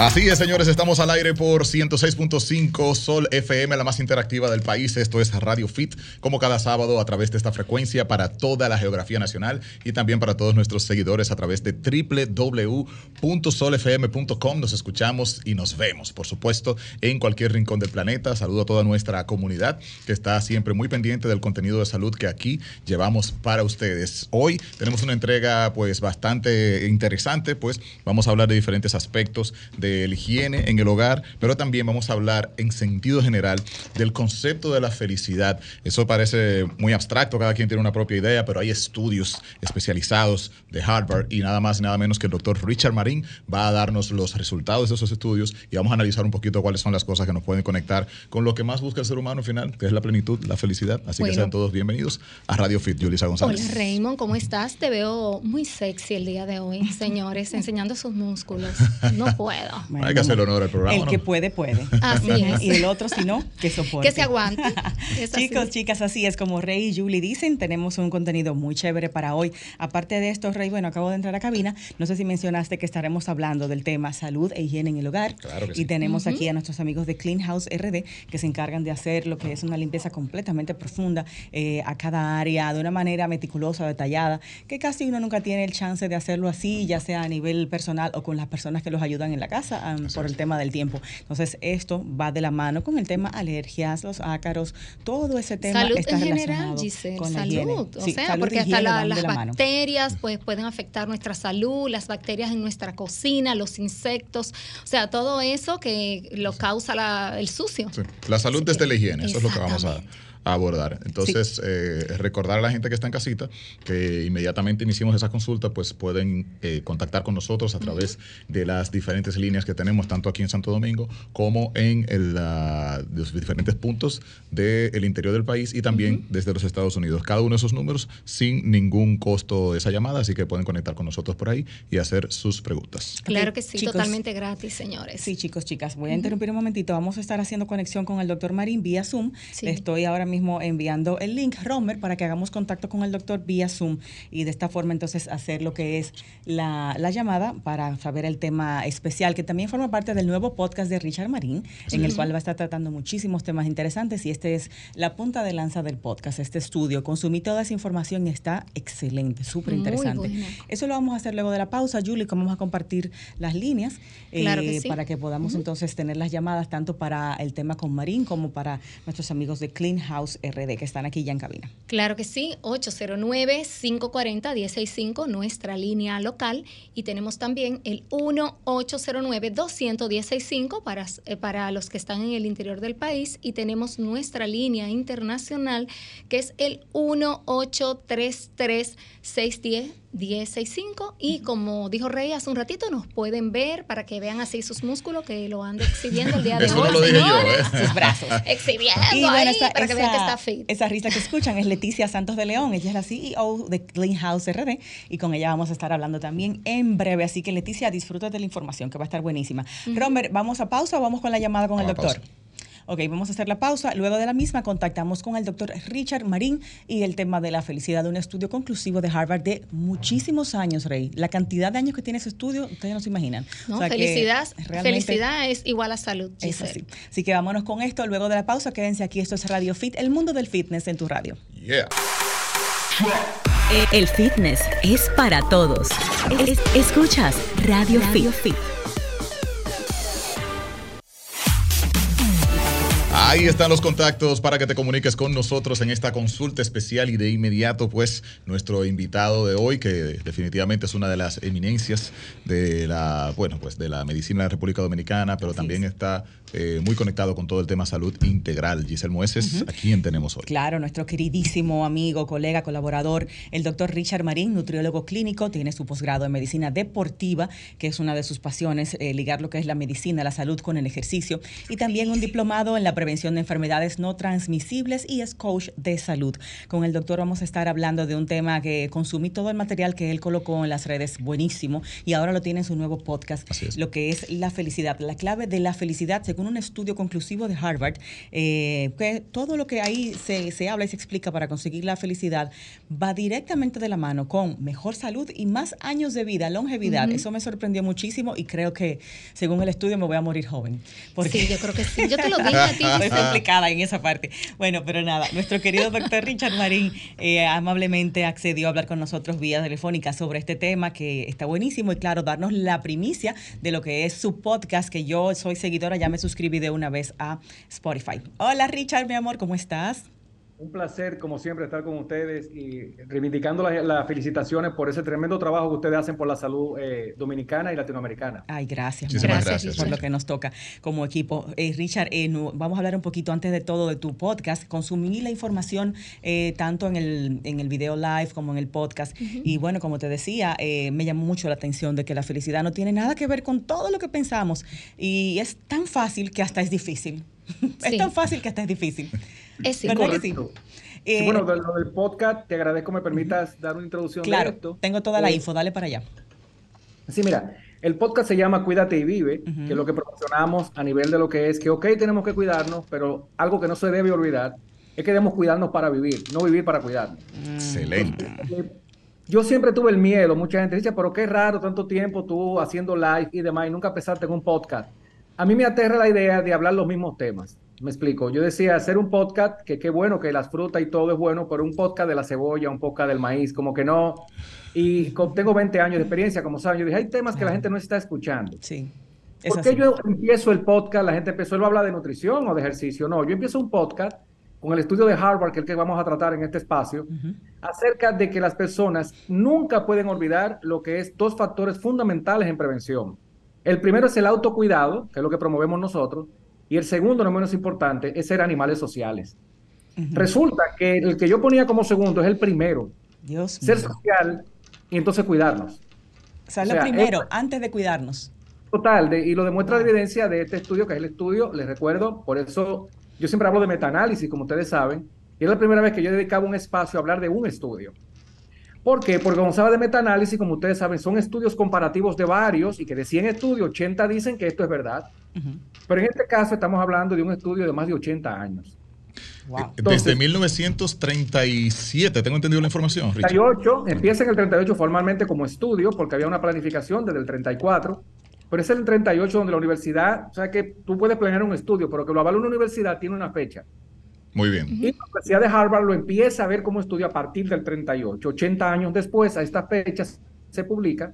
Así es, señores, estamos al aire por 106.5 Sol FM, la más interactiva del país. Esto es Radio Fit, como cada sábado a través de esta frecuencia para toda la geografía nacional y también para todos nuestros seguidores a través de www.solfm.com. Nos escuchamos y nos vemos, por supuesto, en cualquier rincón del planeta. Saludo a toda nuestra comunidad que está siempre muy pendiente del contenido de salud que aquí llevamos para ustedes. Hoy tenemos una entrega pues bastante interesante, pues vamos a hablar de diferentes aspectos de la higiene en el hogar, pero también vamos a hablar en sentido general del concepto de la felicidad. Eso parece muy abstracto, cada quien tiene una propia idea, pero hay estudios especializados de Harvard y nada más y nada menos que el doctor Richard Marín va a darnos los resultados de esos estudios y vamos a analizar un poquito cuáles son las cosas que nos pueden conectar con lo que más busca el ser humano al final, que es la plenitud, la felicidad. Así que sean todos bienvenidos a Radio Fit, Julissa González. Hola Raymond, ¿cómo estás? Te veo muy sexy el día de hoy, señores, enseñando sus músculos. No puedo. Hay que hacer honor al programa. El que puede, puede. Así es. Y el otro, si no, que soporte. Que se aguante. Chicos, chicas, así es como Rey y Julie dicen, tenemos un contenido muy chévere para hoy. Aparte de esto, Rey, bueno, acabo de entrar a cabina. No sé si mencionaste que estaremos hablando del tema salud e higiene en el hogar. Claro que sí. Y tenemos aquí a nuestros amigos de Clean House RD que se encargan de hacer lo que es una limpieza completamente profunda eh, a cada área, de una manera meticulosa, detallada, que casi uno nunca tiene el chance de hacerlo así, ya sea a nivel personal o con las personas que los ayudan en la casa por el tema del tiempo. Entonces, esto va de la mano con el tema alergias, los ácaros, todo ese tema salud está en relacionado general, Giselle, con la salud. higiene. O Sí, sea, salud porque hasta la- las la mano. bacterias pues, pueden afectar nuestra salud, las bacterias en nuestra cocina, los insectos, o sea, todo eso que lo causa la- el sucio. Sí. La salud desde la higiene, eso es lo que vamos a. a abordar. Entonces, eh, recordar a la gente que está en casita que inmediatamente iniciemos esa consulta, pues pueden eh, contactar con nosotros a través de las diferentes líneas que tenemos, tanto aquí en Santo Domingo como en el, ah, los diferentes puntos del interior del país y también desde los Estados Unidos. Cada uno de esos números sin ningún costo de esa llamada, así que pueden conectar con nosotros por ahí y hacer sus preguntas. Claro que sí, chicos. totalmente gratis, señores. Sí, chicos, chicas, voy a interrumpir un momentito. Vamos a estar haciendo conexión con el doctor Marín vía Zoom. Sí. Estoy ahora mismo enviando el link, Romer, para que hagamos contacto con el doctor vía Zoom y de esta forma entonces hacer lo que es la, la llamada para saber el tema especial, que también forma parte del nuevo podcast de Richard Marín, en el cual va a estar tratando muchísimos temas interesantes y este es la punta de lanza del podcast, este estudio. Consumí toda esa información y está excelente, súper interesante. Eso lo vamos a hacer luego de la pausa, Julie, que vamos a compartir las líneas Claro que eh, sí. para que podamos entonces tener las llamadas tanto para el tema con Marín como para nuestros amigos de Clean House RD que están aquí ya en cabina. Claro que sí, 809-540-165, nuestra línea local. Y tenemos también el 1-809-200-165 para, eh, para los que están en el interior del país. Y tenemos nuestra línea internacional, que es el 1-833-610. 1065 y como dijo Rey hace un ratito nos pueden ver para que vean así sus músculos que lo ando exhibiendo el día de Eso hoy no lo dije yo. ¿eh? Sus brazos. exhibiendo Y bueno, ahí esa, para que vean que esa- está fit esa risa que escuchan es Leticia Santos de León. Ella es la CEO de Clean House RD y con ella vamos a estar hablando también en breve. Así que Leticia, disfruta de la información que va a estar buenísima. Romer, ¿vamos a pausa o vamos con la llamada con Vamos el a doctor? pausa. Ok, vamos a hacer la pausa. Luego de la misma contactamos con el doctor Richard Marín y el tema de la felicidad, un estudio conclusivo de Harvard de muchísimos años, Rey. La cantidad de años que tiene ese estudio, ustedes no se imaginan. No, O sea que felicidad, felicidad es igual a salud. Es así. Así que vámonos con esto. Luego de la pausa, quédense aquí. Esto es Radio Fit, el mundo del fitness en tu radio. Yeah. El fitness es para todos. Es- escuchas Radio, Fit. Ahí están los contactos para que te comuniques con nosotros en esta consulta especial y de inmediato, pues, nuestro invitado de hoy, que definitivamente es una de las eminencias de la, bueno, pues de la medicina de la República Dominicana, pero también está eh, muy conectado con todo el tema salud integral. Giselle Mueces, ¿a quién tenemos hoy? Claro, nuestro queridísimo amigo, colega, colaborador, el doctor Richard Marín, nutriólogo clínico, tiene su posgrado en medicina deportiva, que es una de sus pasiones, eh, ligar lo que es la medicina, la salud con el ejercicio, y también un diplomado en la prevención de enfermedades no transmisibles y es coach de salud. Con el doctor vamos a estar hablando de un tema que consumí todo el material que él colocó en las redes, buenísimo, y ahora lo tiene en su nuevo podcast, lo que es la felicidad, la clave de la felicidad según un estudio conclusivo de Harvard, eh, que todo lo que ahí se, se, habla y se explica para conseguir la felicidad va directamente de la mano con mejor salud y más años de vida, longevidad. Eso me sorprendió muchísimo y creo que según el estudio me voy a morir joven. Porque sí, yo creo que sí. Yo te lo dije a ti. Estoy complicada en esa parte. Bueno, pero nada, nuestro querido doctor Richard Marín eh, amablemente accedió a hablar con nosotros vía telefónica sobre este tema que está buenísimo y claro, darnos la primicia de lo que es su podcast, que yo soy seguidora, ya me suscribí de una vez a Spotify. Hola Richard, mi amor, ¿cómo estás? Un placer, como siempre, estar con ustedes y reivindicando las, felicitaciones por ese tremendo trabajo que ustedes hacen por la salud eh, dominicana y latinoamericana. Ay, gracias. Gracias, gracias por lo que nos toca como equipo. Eh, Richard, eh, vamos a hablar un poquito antes de todo de tu podcast. Consumí la información tanto en el, en el video live como en el podcast. Y bueno, como te decía, me llamó mucho la atención de que la felicidad no tiene nada que ver con todo lo que pensamos. Y es tan fácil que hasta es difícil. es tan fácil que hasta es difícil. Es sí, eh, bueno, de lo del podcast, te agradezco me permitas dar una introducción claro, de esto. tengo toda la eh, info, dale para allá. Sí, mira, el podcast se llama Cuídate y Vive, que es lo que proporcionamos a nivel de lo que es que, ok, tenemos que cuidarnos, pero algo que no se debe olvidar es que debemos cuidarnos para vivir, no vivir para cuidarnos. Excelente. Eh, yo siempre tuve el miedo, mucha gente dice, pero qué raro tanto tiempo tú haciendo live y demás y nunca pensaste en un podcast. A mí me aterra la idea de hablar los mismos temas. Me explico. Yo decía hacer un podcast, que qué bueno que las frutas y todo es bueno, pero un podcast de la cebolla, un podcast del maíz, como que no. Y tengo 20 años de experiencia, como saben. Yo dije, hay temas que la gente no está escuchando. Sí. ¿Por qué yo empiezo el podcast? La gente empezó, él va a hablar de nutrición o de ejercicio. No, yo empiezo un podcast con el estudio de Harvard, que es el que vamos a tratar en este espacio, acerca de que las personas nunca pueden olvidar lo que es dos factores fundamentales en prevención. El primero es el autocuidado, que es lo que promovemos nosotros, y el segundo, no menos importante, es ser animales sociales. Resulta que el que yo ponía como segundo es el primero. Dios ser social y entonces cuidarnos. O sea, lo primero, antes de cuidarnos. Total, y lo demuestra la evidencia de este estudio, que es el estudio, les recuerdo, por eso yo siempre hablo de metaanálisis, como ustedes saben, y es la primera vez que yo dedicaba un espacio a hablar de un estudio. ¿Por qué? Porque como se habla de metaanálisis, como ustedes saben, son estudios comparativos de varios y que de 100 estudios, 80 dicen que esto es verdad. Pero en este caso estamos hablando de un estudio de más de 80 años. Wow. Eh, desde 1937, tengo entendido la información. 38, empieza en el 38 formalmente como estudio, porque había una planificación desde el 34, pero es el 38 donde la universidad, o sea que tú puedes planear un estudio, pero que lo avala una universidad tiene una fecha. Muy bien. Y la Universidad de Harvard lo empieza a ver como estudio a partir del 38. 80 años después, a estas fechas, se publica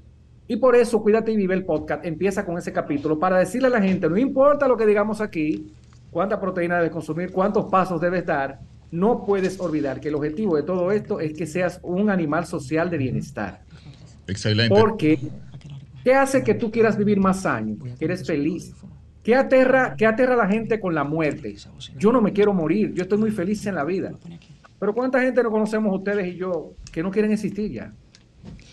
y por eso Cuídate y Vive el podcast empieza con ese capítulo para decirle a la gente, no importa lo que digamos aquí, cuánta proteína debes consumir, cuántos pasos debes dar, no puedes olvidar que el objetivo de todo esto es que seas un animal social de bienestar. Excelente. Porque, ¿qué hace que tú quieras vivir más años? Que eres feliz. ¿Qué aterra, ¿Qué aterra a la gente con la muerte? Yo no me quiero morir, yo estoy muy feliz en la vida. Pero ¿cuánta gente no conocemos ustedes y yo que no quieren existir ya?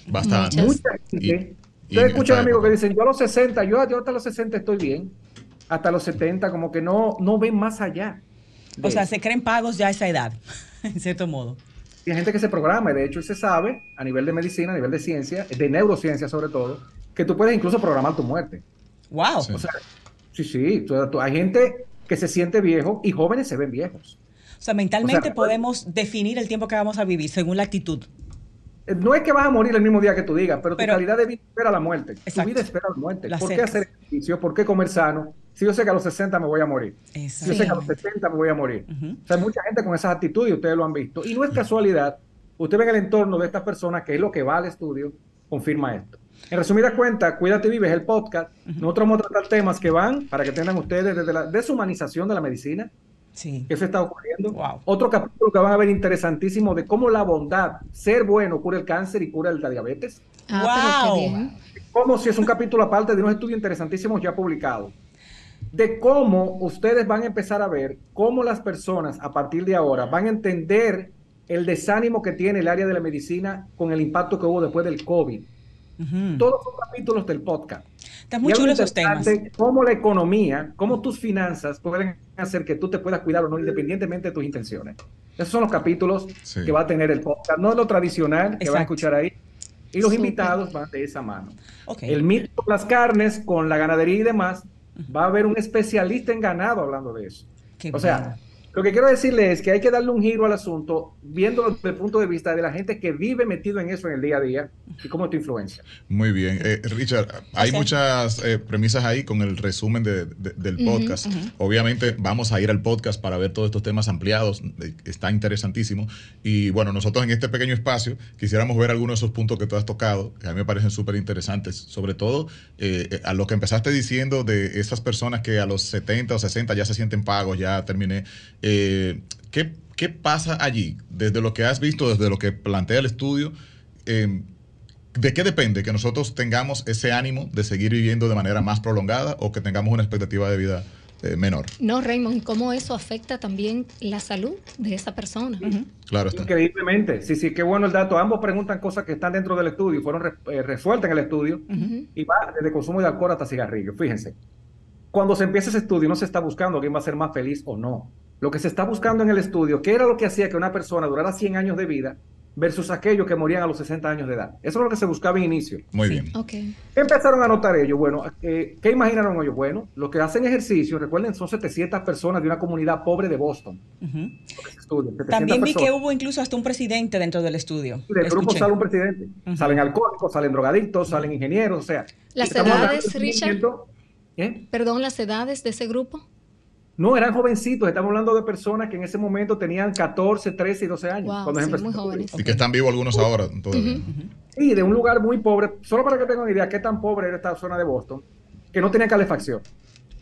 Bastante. Mucha gente Ustedes escuchan amigos que dicen, yo a los 60, yo, hasta los 60 estoy bien, hasta los 70, como que no, no ven más allá. O sea, se creen pagos ya a esa edad, en cierto modo. Y hay gente que se programa, y de hecho se sabe, a nivel de medicina, a nivel de ciencia, de neurociencia sobre todo, que tú puedes incluso programar tu muerte. ¡Wow! O sea, sí, sí, hay gente que se siente viejo y jóvenes se ven viejos. O sea, mentalmente podemos definir el tiempo que vamos a vivir según la actitud. Eh, no es que vas a morir el mismo día que tú digas, pero, tu calidad de vida espera la muerte. Tu vida espera la muerte. ¿Por qué hacer ejercicio? ¿Por qué comer sano? Si yo sé que a los 60 me voy a morir. Si yo sé que a los 70 me voy a morir. O sea, hay mucha gente con esas actitudes y ustedes lo han visto. Y no es casualidad. Usted ve en el entorno de estas personas, que es lo que va al estudio, confirma esto. En resumida cuenta, Cuídate Vive es el podcast. Nosotros vamos a tratar temas que van, para que tengan ustedes, desde la deshumanización de la medicina, Sí. Eso está ocurriendo. Wow. Otro capítulo que van a ver interesantísimo de cómo la bondad, ser bueno, cura el cáncer y cura el diabetes. Ah, Wow. bien. Como si es un capítulo aparte de unos estudios interesantísimos ya publicados. De cómo ustedes van a empezar a ver cómo las personas a partir de ahora van a entender el desánimo que tiene el área de la medicina con el impacto que hubo después del COVID. Todos son capítulos del podcast. Están muy chulos esos temas. interesante, Cómo la economía, cómo tus finanzas pueden hacer que tú te puedas cuidar o no, independientemente de tus intenciones. Esos son los capítulos Sí. que va a tener el podcast, no lo tradicional que va a Exacto. escuchar ahí. Y los Súper. invitados van de esa mano. Ok. El mito de las carnes con la ganadería y demás, va a haber un especialista en ganado hablando de eso. Qué o sea, bueno. Lo que quiero decirle es que hay que darle un giro al asunto, viéndolo desde el punto de vista de la gente que vive metido en eso en el día a día y cómo esto influencia. Muy bien. Eh, Richard, hay muchas eh, premisas ahí con el resumen de- de- del podcast. Obviamente vamos a ir al podcast para ver todos estos temas ampliados. Está interesantísimo. Y bueno, nosotros en este pequeño espacio quisiéramos ver algunos de esos puntos que tú has tocado, que a mí me parecen súper interesantes. Sobre todo eh, a lo que empezaste diciendo de esas personas que a los 70 o 60 ya se sienten pagos, ya terminé. Eh, ¿qué, ¿Qué pasa allí? Desde lo que has visto, desde lo que plantea el estudio. eh, ¿De qué depende que nosotros tengamos ese ánimo de seguir viviendo de manera más prolongada o que tengamos una expectativa de vida eh, menor? No, Raymond, ¿cómo eso afecta también la salud de esa persona? Claro está. Increíblemente. Sí, sí, qué bueno el dato. Ambos preguntan cosas que están dentro del estudio y fueron re- eh, resueltas en el estudio. Y va desde consumo de alcohol hasta cigarrillo. Fíjense, cuando se empieza ese estudio no se está buscando quién va a ser más feliz o no. Lo que se está buscando en el estudio, ¿qué era lo que hacía que una persona durara 100 años de vida versus aquellos que morían a los 60 años de edad? Eso es lo que se buscaba en inicio. Muy Sí. bien. ¿Qué empezaron a notar ellos? Bueno, eh, ¿qué imaginaron ellos? Bueno, los que hacen ejercicio, recuerden, son 700 personas de una comunidad pobre de Boston. Estudio, 700 También vi que hubo incluso hasta un presidente dentro del estudio. Y del grupo sale un presidente. Salen alcohólicos, salen drogadictos, salen ingenieros, o sea. ¿Las edades, Richard? ¿Eh? Perdón, las edades de ese grupo. No, eran jovencitos. Estamos hablando de personas que en ese momento tenían 14, 13 y 12 años. Wow, cuando sí, muy jóvenes. Y que están vivos algunos ahora todavía. Y de un lugar muy pobre, solo para que tengan una idea qué tan pobre era esta zona de Boston, que no tenía calefacción.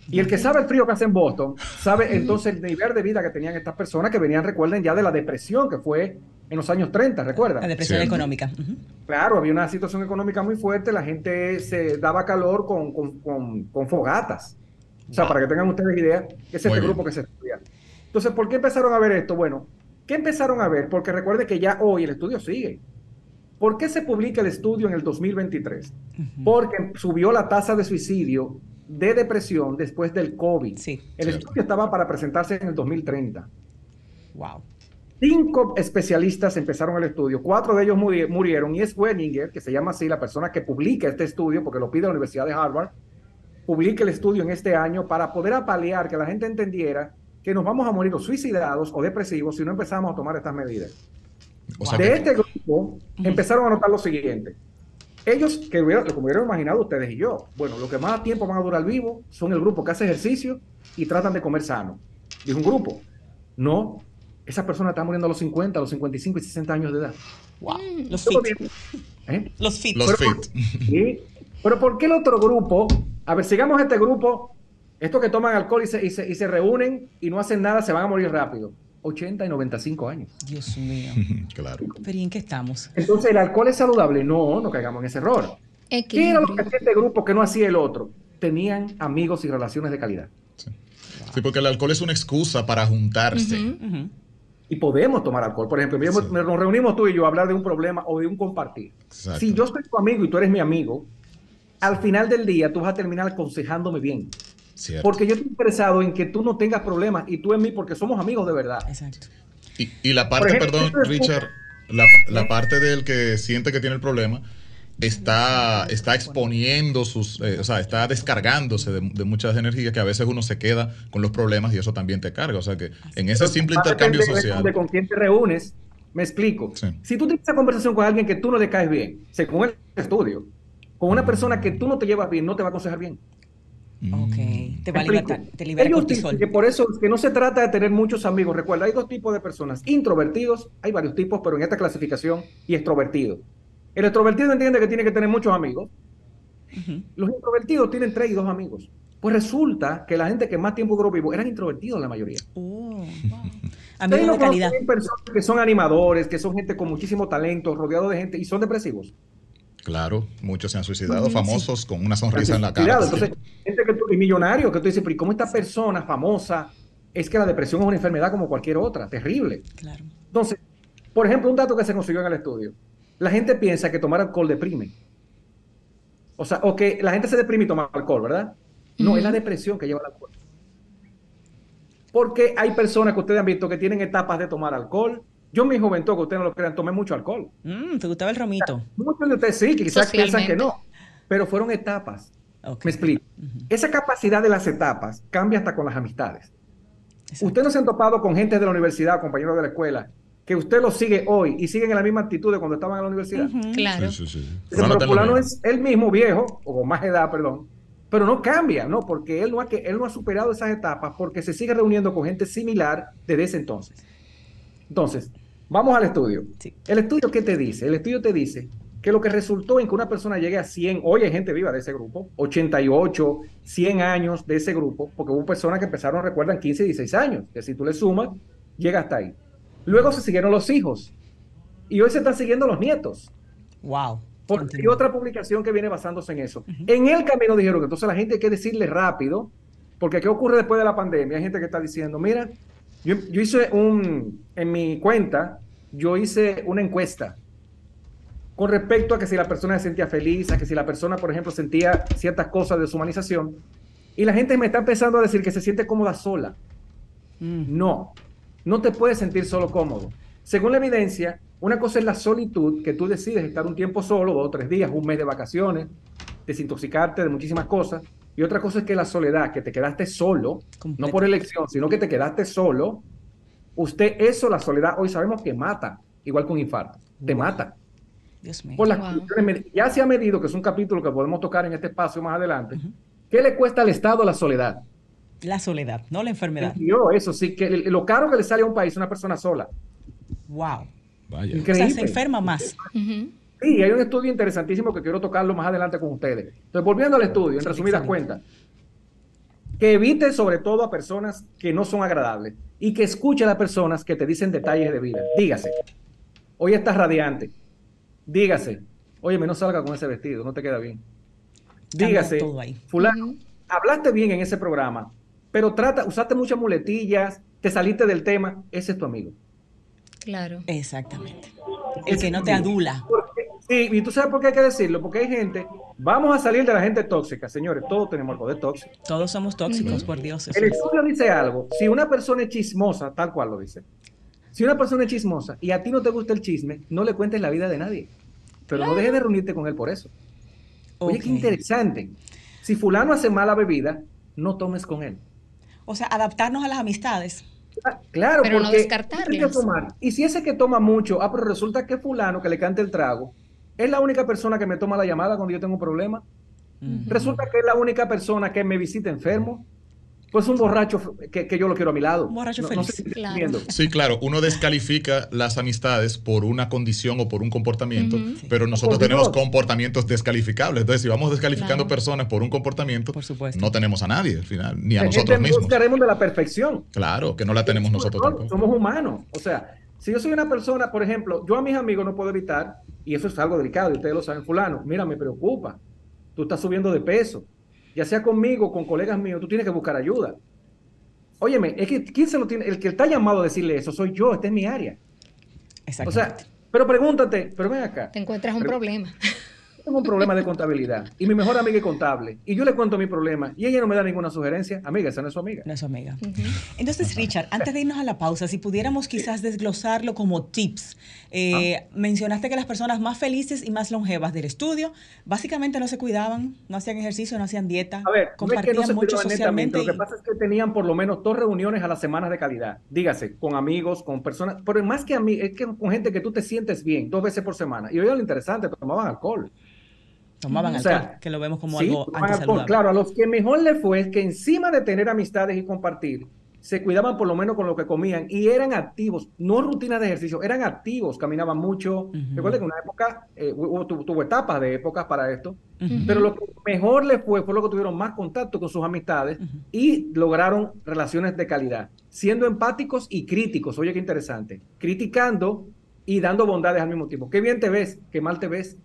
Y el que sabe el frío que hace en Boston, sabe entonces el nivel de vida que tenían estas personas que venían, recuerden, ya de la depresión que fue en los años 30, La ¿recuerdan? depresión Cierto. económica. Claro, había una situación económica muy fuerte, la gente se daba calor con, con- con- con fogatas. O sea, para que tengan ustedes idea, es Muy este bien. grupo que se estudia. Entonces, ¿por qué empezaron a ver esto? Bueno, ¿qué empezaron a ver? Porque recuerden que ya hoy el estudio sigue. ¿Por qué se publica el estudio en el 2023? Porque subió la tasa de suicidio de depresión después del COVID. Sí. El Cierto. estudio estaba para presentarse en el 2030. Wow. Cinco especialistas empezaron el estudio, cuatro de ellos muri- murieron y es Wenninger, que se llama así, la persona que publica este estudio, porque lo pide la Universidad de Harvard, publica el estudio en este año para poder apalear que la gente entendiera que nos vamos a morir o suicidados o depresivos si no empezamos a tomar estas medidas. O sea de que- este grupo empezaron a notar lo siguiente. Ellos, que hubieran, como hubieran imaginado ustedes y yo, bueno, lo que más tiempo van a durar vivos son el grupo que hace ejercicio y tratan de comer sano. Dijo un grupo. No, esa persona está muriendo a los 50, a los 55 y 60 años de edad. Wow. Los Todo fit. ¿Eh? Los fit. Los Pero- fit. Sí. Pero ¿por qué el otro grupo? A ver, sigamos este grupo. Estos que toman alcohol y se, y se, y se reúnen y no hacen nada, se van a morir rápido. 80 y 95 años. Dios mío. claro. Pero ¿y en qué estamos? Entonces, ¿el alcohol es saludable? No, no caigamos en ese error. ¿Qué era lo que Equilibrio. hacía este grupo que no hacía el otro? Tenían amigos y relaciones de calidad. Sí, porque el alcohol es una excusa para juntarse. Y podemos tomar alcohol. Por ejemplo, Sí. nos reunimos tú y yo a hablar de un problema o de un compartir. Exacto. Si yo soy tu amigo y tú eres mi amigo, al final del día tú vas a terminar aconsejándome bien. Cierto. Porque yo estoy interesado en que tú no tengas problemas y tú en mí porque somos amigos de verdad. Exacto. Y, y la parte, ejemplo, perdón, Richard, la, la parte del que siente que tiene el problema está, está exponiendo sus, eh, o sea, está descargándose de, de muchas energías que a veces uno se queda con los problemas y eso también te carga. O sea que en ese simple intercambio social. De con quién te reúnes, me explico. Sí. Si tú tienes esa conversación con alguien que tú no le caes bien, según el estudio, con una persona que tú no te llevas bien, no te va a aconsejar bien. Ok. Te va a liberar, te libera Ellos cortisol. que por eso es que no se trata de tener muchos amigos. Recuerda, hay dos tipos de personas. Introvertidos, hay varios tipos, pero en esta clasificación, y extrovertidos. El extrovertido entiende que tiene que tener muchos amigos. Los introvertidos tienen tres y dos amigos. Pues resulta que la gente que más tiempo duró vivo eran introvertidos la mayoría. Ustedes Amigos no de calidad. conocen personas que son animadores, que son gente con muchísimo talento, rodeado de gente y son depresivos. Claro, muchos se han suicidado, famosos con una sonrisa en la cara. Entonces, gente que tú, y millonario, que tú dices, pero ¿y cómo esta persona famosa? Es que la depresión es una enfermedad como cualquier otra, terrible. Claro. Entonces, por ejemplo, un dato que se consiguió en el estudio. La gente piensa que tomar alcohol deprime. O sea, o que la gente se deprime y toma alcohol, ¿verdad? No, es la depresión que lleva el alcohol. Porque hay personas que ustedes han visto que tienen etapas de tomar alcohol. Yo en mi juventud, que ustedes no lo crean, tomé mucho alcohol. Mm, ¿Te gustaba el romito? Muchos de ustedes sí, que quizás piensan que no, pero fueron etapas. Me explico. Esa capacidad de las etapas cambia hasta con las amistades. Exacto. Usted no se han topado con gente de la universidad, compañeros de la escuela, que usted los sigue hoy y siguen en la misma actitud de cuando estaban en la universidad. Claro. Sí, sí, sí. Fulano pero lo es el mismo viejo, o con más edad, perdón, pero no cambia, ¿no? Porque él no, ha, que, él no ha superado esas etapas porque se sigue reuniendo con gente similar desde ese entonces. Entonces, vamos al estudio. Sí. El estudio, ¿qué te dice? El estudio te dice que lo que resultó en que una persona llegue a 100, hoy hay gente viva de ese grupo, 88, 100 años de ese grupo, porque hubo personas que empezaron, recuerdan, 15, 16 años, que si tú le sumas, llega hasta ahí. Luego se siguieron los hijos y hoy se están siguiendo los nietos. Wow. Porque hay Continúa. otra publicación que viene basándose en eso. En el camino dijeron que entonces la gente hay que decirle rápido, porque ¿qué ocurre después de la pandemia? Hay gente que está diciendo, mira, yo, yo hice un, en mi cuenta, yo hice una encuesta con respecto a que si la persona se sentía feliz, a que si la persona, por ejemplo, sentía ciertas cosas de deshumanización, y la gente me está empezando a decir que se siente cómoda sola. Mm, No, no te puedes sentir solo cómodo. Según la evidencia, una cosa es la solitud, que tú decides estar un tiempo solo, dos o tres días, un mes de vacaciones, desintoxicarte de muchísimas cosas. Y otra cosa es que la soledad, que te quedaste solo, no por elección, sino que te quedaste solo. Usted, eso, la soledad, hoy sabemos que mata, igual que un infarto, te mata. Dios mío. Por las Wow. condiciones med- ya se ha medido, que es un capítulo que podemos tocar en este espacio más adelante, ¿qué le cuesta al Estado la soledad? La soledad, no la enfermedad. Yo, eso sí, que lo caro que le sale a un país una persona sola. Wow. Vaya. O Increíble. sea, se enferma más. Sí, hay un estudio interesantísimo que quiero tocarlo más adelante con ustedes. Entonces, volviendo al estudio, en resumidas cuentas, que evite sobre todo a personas que no son agradables y que escuche a las personas que te dicen detalles de vida. Dígase, hoy estás radiante. Dígase, oye, no salga con ese vestido, no te queda bien. Dígase, fulano, hablaste bien en ese programa, pero trata, usaste muchas muletillas, te saliste del tema, ese es tu amigo. Claro. Exactamente. El Ese que no te amigo. adula. Sí, y tú sabes por qué hay que decirlo, porque hay gente, vamos a salir de la gente tóxica, señores, todos tenemos algo de tóxico. Todos somos tóxicos, por Dios. eso El es. estudio dice algo, si una persona es chismosa, tal cual lo dice, si una persona es chismosa y a ti no te gusta el chisme, no le cuentes la vida de nadie, pero no dejes de reunirte con él por eso. Oye, qué interesante. Si fulano hace mala bebida, no tomes con él. O sea, adaptarnos a las amistades. Ah, Claro, Pero no porque descartarlas. tienes que tomar. Y si ese que toma mucho, ah, pero resulta que fulano que le canta el trago, es la única persona que me toma la llamada cuando yo tengo un problema. Resulta que es la única persona que me visita enfermo. Pues un borracho que, que yo lo quiero a mi lado. Un borracho No- no feliz. sé si Claro. Sí, claro, uno descalifica las amistades por una condición o por un comportamiento, pero nosotros Por tenemos Dios. comportamientos descalificables. Entonces, si vamos descalificando Claro. personas por un comportamiento, Por supuesto. no tenemos a nadie al final, ni a La nosotros mismos. buscaremos de la perfección. Claro, que no la tenemos nosotros Somos- tampoco. Somos humanos. O sea, si yo soy una persona, por ejemplo, yo a mis amigos no puedo evitar, y eso es algo delicado, y ustedes lo saben, fulano, mira, me preocupa. Tú estás subiendo de peso. Ya sea conmigo, con colegas míos, tú tienes que buscar ayuda. Óyeme, es que ¿quién se lo tiene? El que está llamado a decirle eso soy yo, esta es mi área. O Exactamente. sea, pero pregúntate, pero ven acá. Te encuentras un Pero- problema. Yo tengo un problema de contabilidad y mi mejor amiga es contable y yo le cuento mi problema y ella no me da ninguna sugerencia. Amiga, esa no es su amiga. no es su amiga. Entonces, Richard, antes de irnos a la pausa, si pudiéramos quizás desglosarlo como tips. Eh, Ah. Mencionaste que las personas más felices y más longevas del estudio básicamente no se cuidaban, no hacían ejercicio, no hacían dieta, A ver, no es que compartían no mucho socialmente. lo que pasa es que tenían por lo menos dos reuniones a la semana de calidad. Dígase, con amigos, con personas, pero más que a mí, es que con gente que tú te sientes bien dos veces por semana. Y oye, lo interesante, tomaban alcohol. tomaban O alcohol, sea, que lo vemos como Sí, algo alcohol. Claro, a los que mejor le fue es que encima de tener amistades y compartir, se cuidaban por lo menos con lo que comían y eran activos, no rutina de ejercicio, eran activos, caminaban mucho. Recuerden que en una época eh, tuvo, etapas de épocas para esto, pero lo que mejor les fue fue lo que tuvieron más contacto con sus amistades y lograron relaciones de calidad, siendo empáticos y críticos. Oye, qué interesante. Criticando y dando bondades al mismo tiempo. Qué bien te ves, qué mal te ves,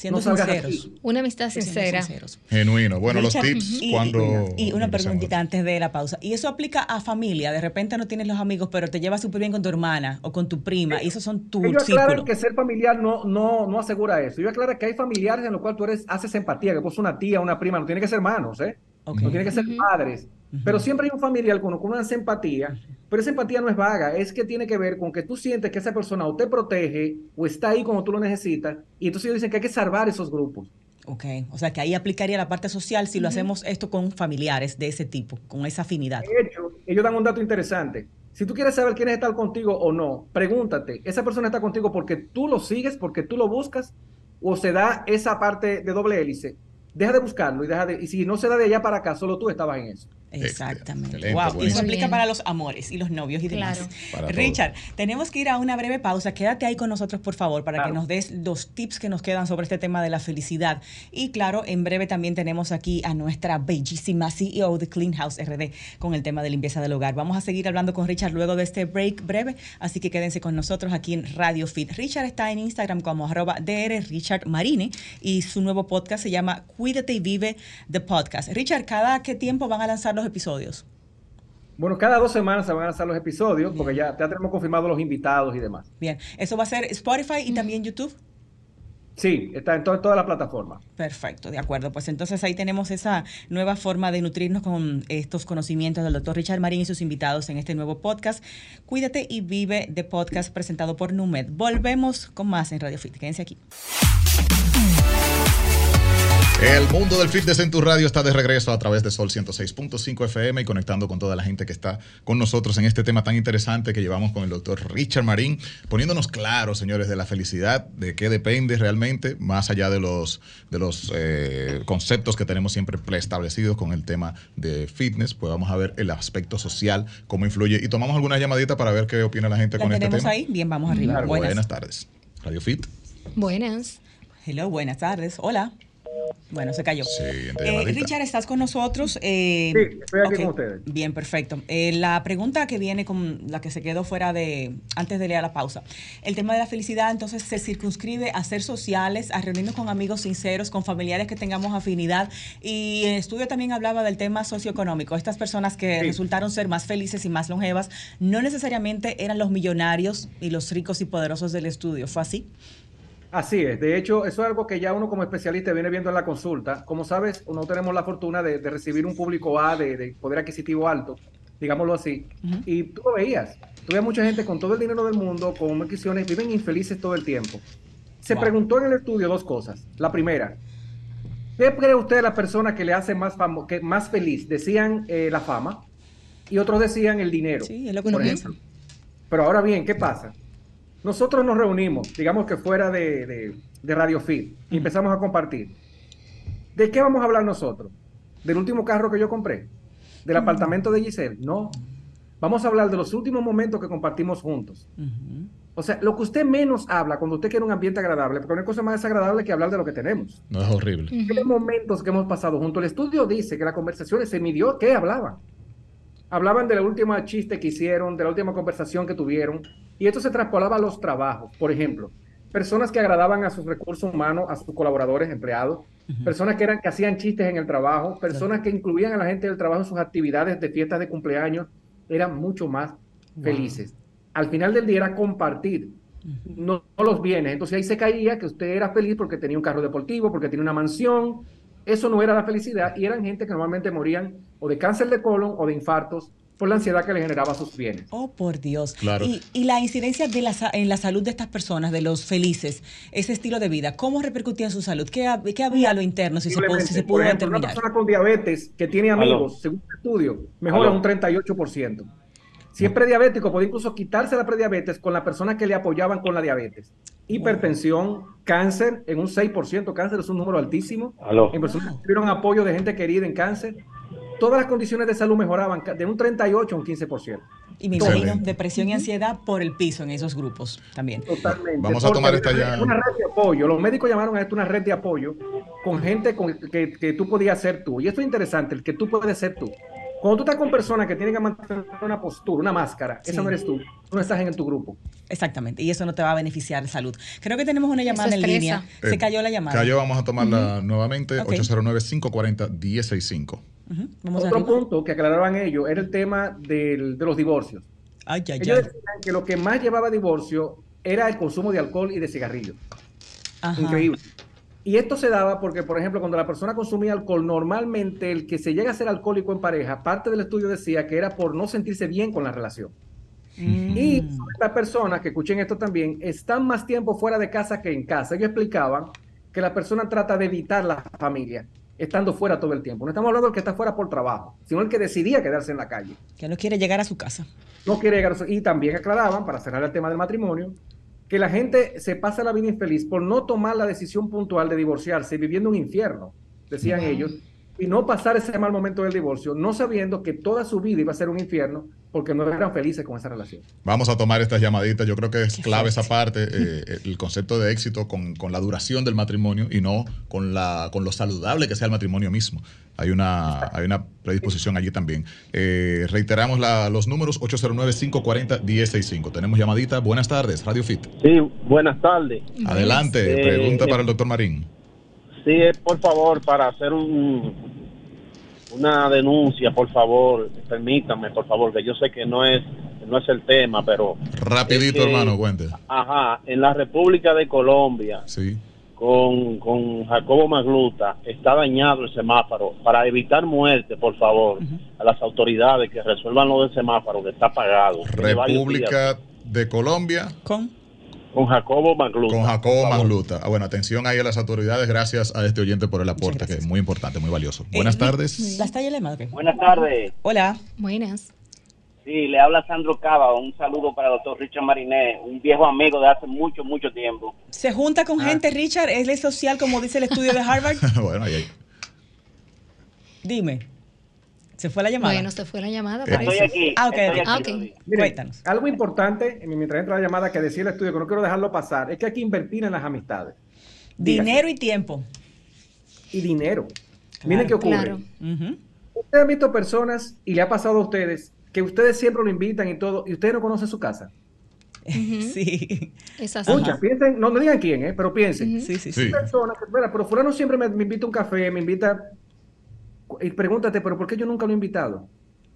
Siendo sinceros. Una amistad sincera. Genuino. Bueno, los tips cuando... Y una preguntita antes de la pausa. ¿Y eso aplica a familia? De repente no tienes los amigos, pero te llevas súper bien con tu hermana o con tu prima, y esos son tus Yo aclaro que ser familiar no, no, no asegura eso. Yo aclaro que hay familiares en los cuales tú eres, haces empatía, que pues una tía, una prima, no tiene que ser hermanos, ¿eh? No tiene que ser padres. Pero siempre hay un familiar con, una empatía, pero esa empatía no es vaga, es que tiene que ver con que tú sientes que esa persona o te protege o está ahí cuando tú lo necesitas, y entonces ellos dicen que hay que salvar esos grupos. Ok, o sea que ahí aplicaría la parte social si lo hacemos esto con familiares de ese tipo, con esa afinidad. De hecho, ellos dan un dato interesante. Si tú quieres saber quién es estar contigo o no, pregúntate, ¿esa persona está contigo porque tú lo sigues, porque tú lo buscas, o se da esa parte de doble hélice? Deja de buscarlo y deja de, y si no se da de allá para acá, solo tú estabas en eso. Exactamente. Wow. Y eso aplica para los amores y los novios y demás. Richard, tenemos que ir a una breve pausa. Quédate ahí con nosotros, por favor, para que nos des los tips que nos quedan sobre este tema de la felicidad. Y claro, en breve también tenemos aquí a nuestra bellísima CEO de Clean House RD con el tema de limpieza del hogar. Vamos a seguir hablando con Richard luego de este break breve, así que quédense con nosotros aquí en Radio Fit. Richard está en Instagram como arroba DR Richard Marini y su nuevo podcast se llama Cuídate y Vive the Podcast. Richard, ¿cada qué tiempo van a episodios? Bueno, cada dos semanas se van a lanzar los episodios porque ya, ya tenemos confirmados los invitados y demás. Bien, ¿eso va a ser Spotify y también YouTube? Sí, está en todas la plataforma. Perfecto, de acuerdo. Pues entonces ahí tenemos esa nueva forma de nutrirnos con estos conocimientos del doctor Richard Marín y sus invitados en este nuevo podcast. Cuídate y vive de podcast presentado por Numed. Volvemos con más en Radio Fit. Quédense aquí. El mundo del fitness en tu radio está de regreso a través de Sol 106.5 FM y conectando con toda la gente que está con nosotros en este tema tan interesante que llevamos con el doctor Richard Marín, poniéndonos claros, señores, de la felicidad, de qué depende realmente, más allá de los, de los eh, conceptos que tenemos siempre preestablecidos con el tema de fitness, pues vamos a ver el aspecto social, cómo influye. Y tomamos alguna llamadita para ver qué opina la gente con este tema. tenemos ahí? Bien, vamos arriba. Buenas. buenas tardes. Radio Fit. Buenas. Hello, buenas tardes. Hola. Bueno, se cayó. Eh, Richard, ¿estás con nosotros? Eh, sí, estoy aquí con ustedes. Bien, perfecto. Eh, la pregunta que viene con la que se quedó fuera de, antes de leer la pausa, el tema de la felicidad entonces se circunscribe a ser sociales, a reunirnos con amigos sinceros, con familiares que tengamos afinidad. Y el estudio también hablaba del tema socioeconómico. Estas personas que resultaron ser más felices y más longevas no necesariamente eran los millonarios y los ricos y poderosos del estudio. ¿Fue así? Así es, de hecho, eso es algo que ya uno como especialista viene viendo en la consulta. Como sabes, no tenemos la fortuna de, recibir un público A de, poder adquisitivo alto, digámoslo así, y tú lo veías. Tú veías mucha gente con todo el dinero del mundo, con adquisiciones, viven infelices todo el tiempo. Se preguntó en el estudio dos cosas. La primera, ¿qué cree usted de la persona que le hace más, que más feliz? Decían eh, la fama y otros decían el dinero. Sí, es lo que uno piensa. Pero ahora bien, ¿qué pasa? Nosotros nos reunimos, digamos que fuera de, Radio Fit, y empezamos a compartir. ¿De qué vamos a hablar nosotros? ¿Del último carro que yo compré? ¿Del apartamento de Giselle? No. Vamos a hablar de los últimos momentos que compartimos juntos. O sea, lo que usted menos habla cuando usted quiere un ambiente agradable, porque no hay cosa más desagradable que hablar de lo que tenemos. No es horrible. Los momentos que hemos pasado juntos. El estudio dice que las conversaciones se midió qué hablaban. Hablaban de la última chiste que hicieron, de la última conversación que tuvieron, y esto se traspolaba a los trabajos. Por ejemplo, personas que agradaban a sus recursos humanos, a sus colaboradores, empleados, personas que, eran, que hacían chistes en el trabajo, personas que incluían a la gente del trabajo en sus actividades de fiestas de cumpleaños, eran mucho más felices. Al final del día era compartir, no, los bienes. Entonces ahí se caía que usted era feliz porque tenía un carro deportivo, porque tenía una mansión. Eso no era la felicidad y eran gente que normalmente morían o de cáncer de colon o de infartos por la ansiedad que le generaba sus bienes. Oh, por Dios. Claro. Y, la incidencia de la, en la salud de estas personas, de los felices, ese estilo de vida, ¿cómo repercutía en su salud? ¿Qué, qué había a lo interno si se, pudo, si se pudo ejemplo, Una persona con diabetes que tiene amigos, según el estudio, mejora un 38%. Si es prediabético, puede incluso quitarse la prediabetes con las personas que le apoyaban con la diabetes. Hipertensión, cáncer, en un 6%, cáncer es un número altísimo. En personas que tuvieron apoyo de gente querida en cáncer, todas las condiciones de salud mejoraban de un 38 a un 15%. Y me Excelente. imagino depresión y ansiedad por el piso en esos grupos también. Totalmente. Vamos a tomar esta ya- Una red de apoyo. Los médicos llamaron a esto una red de apoyo con gente con, que, que tú podías ser tú. Y esto es interesante, el que tú puedes ser tú. Cuando tú estás con personas que tienen que mantener una postura, una máscara, Sí. esa no eres tú. Tú no estás en, tu grupo. Exactamente. Y eso no te va a beneficiar de salud. Creo que tenemos una llamada en línea. Se Eh, cayó la llamada. Cayó, vamos a tomarla nuevamente. Ok. 809-540-1065. Ujú, Vamos Otro arriba. punto que aclaraban ellos era el tema del- de los divorcios. Ay, ay, Ellos ay. decían que lo que más llevaba a divorcio era el consumo de alcohol y de cigarrillos. Ajá. Increíble. Y esto se daba porque, por ejemplo, cuando la persona consumía alcohol, normalmente el que se llega a ser alcohólico en pareja, parte del estudio decía que era por no sentirse bien con la relación. Mm. Y estas personas que escuchen esto también están más tiempo fuera de casa que en casa. Ellos explicaban que la persona trata de evitar la familia estando fuera todo el tiempo. No estamos hablando del que está fuera por trabajo, sino el que decidía quedarse en la calle. Que no quiere llegar a su casa. No quiere llegar a su- Y también aclaraban, para cerrar el tema del matrimonio, que la gente se pasa la vida infeliz por no tomar la decisión puntual de divorciarse, viviendo un infierno, decían ellos, y no pasar ese mal momento del divorcio, no sabiendo que toda su vida iba a ser un infierno porque no eran felices con esa relación. Vamos a tomar estas llamaditas. Yo creo que es clave esa parte, eh, el concepto de éxito con, con la duración del matrimonio y no con, la, con lo saludable que sea el matrimonio mismo. Hay una, hay una predisposición allí también. Eh, reiteramos la- los números 809-540-1065. Tenemos llamadita. Buenas tardes, Radio Fit. Sí, buenas tardes. Adelante, Eh, pregunta eh, para el doctor Marín. Sí, eh, por favor, para hacer un, una denuncia, por favor, permítame, por favor, que yo sé que no es no es el tema, pero Rapidito, es que- hermano, cuente. ajá, en la República de Colombia Sí. con, con Jacobo Magluta está dañado el semáforo. Para evitar muerte, por favor, a las autoridades que resuelvan lo del semáforo que está apagado. República de Colombia Con. Con Jacobo Magluta. con Jacobo. Magluta. Ah, bueno, atención ahí a las autoridades. Gracias a este oyente por el aporte, que es muy importante, muy valioso. Buenas Eh, tardes. ¿La está ya llamada? Ok. Buenas tardes. Hola. Buenas. Sí, le habla Sandro Cava. Un saludo para el doctor Richard Mariné, un viejo amigo de hace mucho, mucho tiempo. Se junta con gente, Richard. Es social, como dice el estudio de Harvard. bueno, ahí, ahí. Dime. ¿Se fue la llamada? Bueno, se fue la llamada. Parece. Estoy aquí. Ah, ok, estoy ok. aquí Ah, ok. todavía. Miren, Cuéntanos. algo importante, mientras entra la llamada, que decía el estudio, que no quiero dejarlo pasar, es que hay que invertir en las amistades Dinero y tiempo. y dinero. Miren qué ocurre. Claro. Ustedes han visto personas y le ha pasado a ustedes que ustedes siempre lo invitan y todo, y ustedes no conocen su casa. Sí. Es así. Muchas, piensen, no, no digan quién, ¿eh? pero piensen. Sí, sí, sí. Sí. Personas que, "Mira, pero fulano siempre me, me invita a un café, me invita, y pregúntate, pero ¿por qué yo nunca lo he invitado?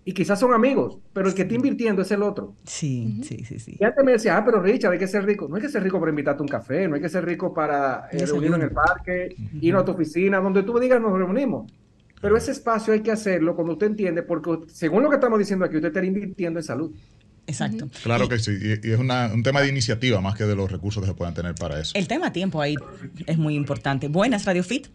Y quizás son amigos, pero el que está invirtiendo es el otro. Sí, sí, sí, sí. Y antes me decía, ah, pero Richard, hay que ser rico. No hay que ser rico para invitarte a un café, no hay que ser rico para eh, reunirnos en el parque, ir a tu oficina, donde tú digas nos reunimos. Pero ese espacio hay que hacerlo cuando usted entiende, porque según lo que estamos diciendo aquí, usted está invirtiendo en salud. Exacto. Claro que sí. Y, y es una- un tema de iniciativa más que de los recursos que se puedan tener para eso. El tema tiempo ahí es muy importante. Buenas, Radio Fit.